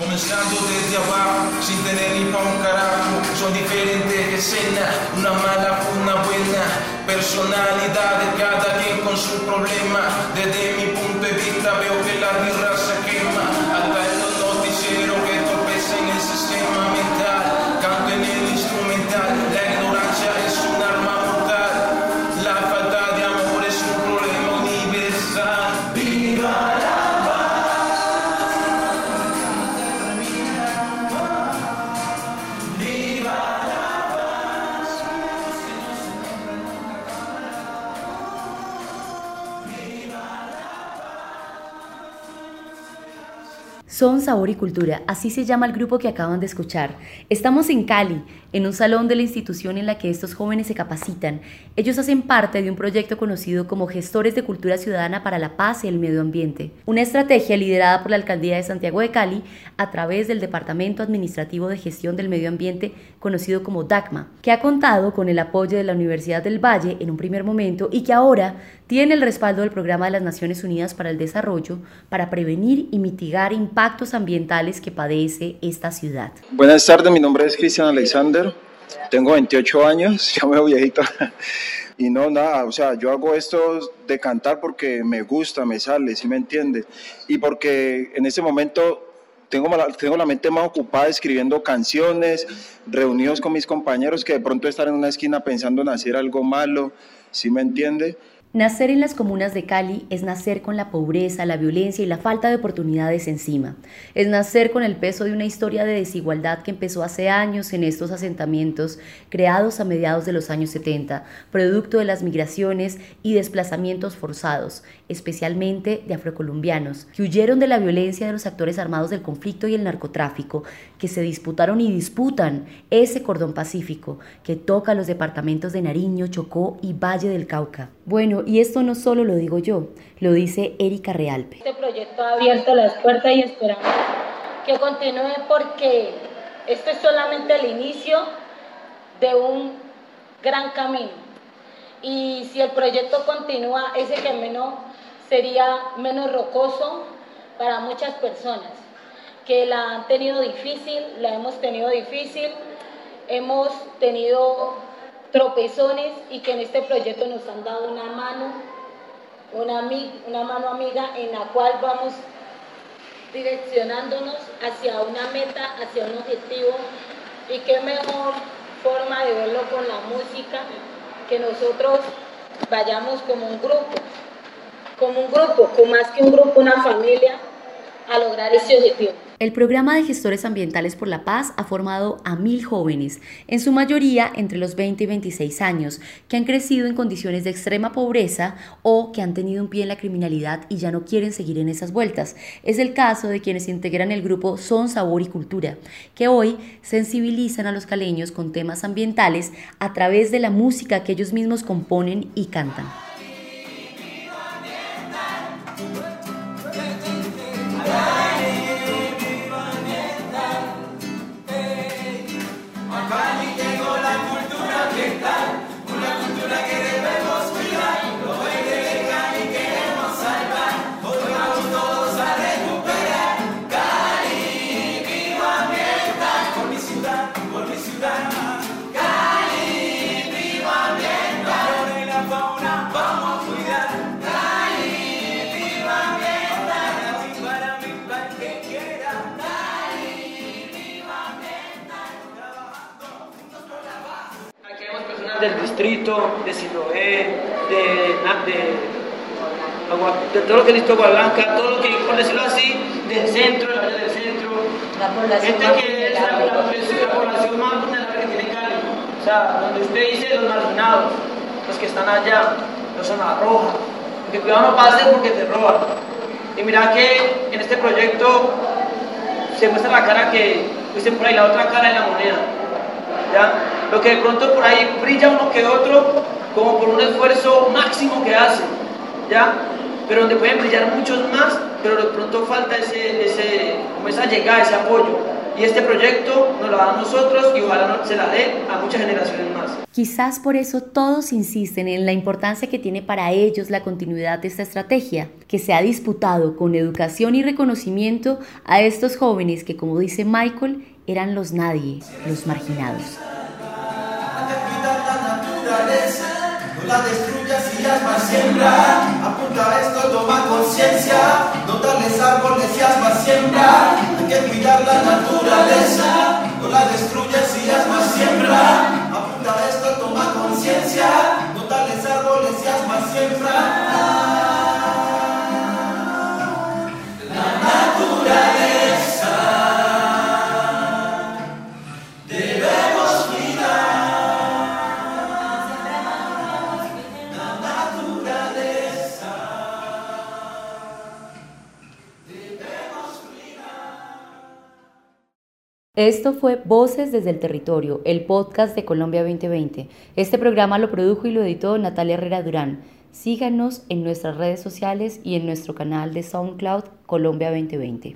Comenzando desde abajo, sin tener ni pa' un carajo. Son diferentes escenas, una mala, una buena. Personalidad de cada quien con su problema. Desde Son Sabor y Cultura, así se llama el grupo que acaban de escuchar. Estamos en Cali, en un salón de la institución en la que estos jóvenes se capacitan. Ellos hacen parte de un proyecto conocido como Gestores de Cultura Ciudadana para la Paz y el Medio Ambiente, una estrategia liderada por la Alcaldía de Santiago de Cali a través del Departamento Administrativo de Gestión del Medio Ambiente, conocido como DACMA, que ha contado con el apoyo de la Universidad del Valle en un primer momento y que ahora tiene el respaldo del Programa de las Naciones Unidas para el Desarrollo para prevenir y mitigar impactos ambientales que padece esta ciudad. Buenas tardes, mi nombre es Cristian Alexander, tengo 28 años, ya me veo viejito. Y no, nada, o sea, yo hago esto de cantar porque me gusta, me sale, ¿sí me entiende? Y porque en este momento tengo tengo la mente más ocupada escribiendo canciones, reunidos con mis compañeros que de pronto estar en una esquina pensando en hacer algo malo, ¿sí me entiende? Nacer en las comunas de Cali es nacer con la pobreza, la violencia y la falta de oportunidades encima. Es nacer con el peso de una historia de desigualdad que empezó hace años en estos asentamientos creados a mediados de los años 70, producto de las migraciones y desplazamientos forzados, especialmente de afrocolombianos, que huyeron de la violencia de los actores armados del conflicto y el narcotráfico, que se disputaron y disputan ese cordón pacífico que toca los departamentos de Nariño, Chocó y Valle del Cauca. Bueno, y esto no solo lo digo yo, lo dice Erika Realpe. Este proyecto ha abierto las puertas y esperamos que continúe porque esto es solamente el inicio de un gran camino. Y si el proyecto continúa, ese camino sería menos rocoso para muchas personas que la han tenido difícil, la hemos tenido difícil, hemos tenido tropezones y que en este proyecto nos han dado una mano, una, una mano amiga en la cual vamos direccionándonos hacia una meta, hacia un objetivo. Y qué mejor forma de verlo con la música que nosotros vayamos como un grupo, como un grupo, como más que un grupo, una familia, a lograr ese objetivo. El programa de gestores ambientales por la paz ha formado a mil jóvenes, en su mayoría entre los 20 y 26 años, que han crecido en condiciones de extrema pobreza o que han tenido un pie en la criminalidad y ya no quieren seguir en esas vueltas. Es el caso de quienes integran el grupo Son Sabor y Cultura, que hoy sensibilizan a los caleños con temas ambientales a través de la música que ellos mismos componen y cantan. Del distrito, de Siloé, de, de, de, todo lo que es Blanca, todo lo que, por decirlo así, del centro, la del centro, gente que es la, la, la, población más vulnerable que tiene Cali. O sea, donde usted dice los marginados, los que están allá, los zona roja, que cuidado no pase porque te roban. Y mira que en este proyecto se muestra la cara que, dicen por ahí, la otra cara de la moneda. ¿ya? Lo que de pronto por ahí brilla uno que otro, como por un esfuerzo máximo que hace, ¿ya? Pero donde pueden brillar muchos más, pero de pronto falta ese, ese, como esa llegada, ese apoyo. y este proyecto nos lo da a nosotros y ojalá se la dé a muchas generaciones más. Quizás por eso todos insisten en la importancia que tiene para ellos la continuidad de esta estrategia, que se ha disputado con educación y reconocimiento a estos jóvenes que, como dice Michael, eran los nadie, los marginados. La destruyas y más siembra. Apunta esto, toma conciencia. No darles árboles y más siembra. Hay que cuidar la naturaleza. No la destruyas Esto fue Voces desde el Territorio, el podcast de Colombia 2020. Este programa lo produjo y lo editó Natalia Herrera Durán. Síganos en nuestras redes sociales y en nuestro canal de SoundCloud Colombia 2020.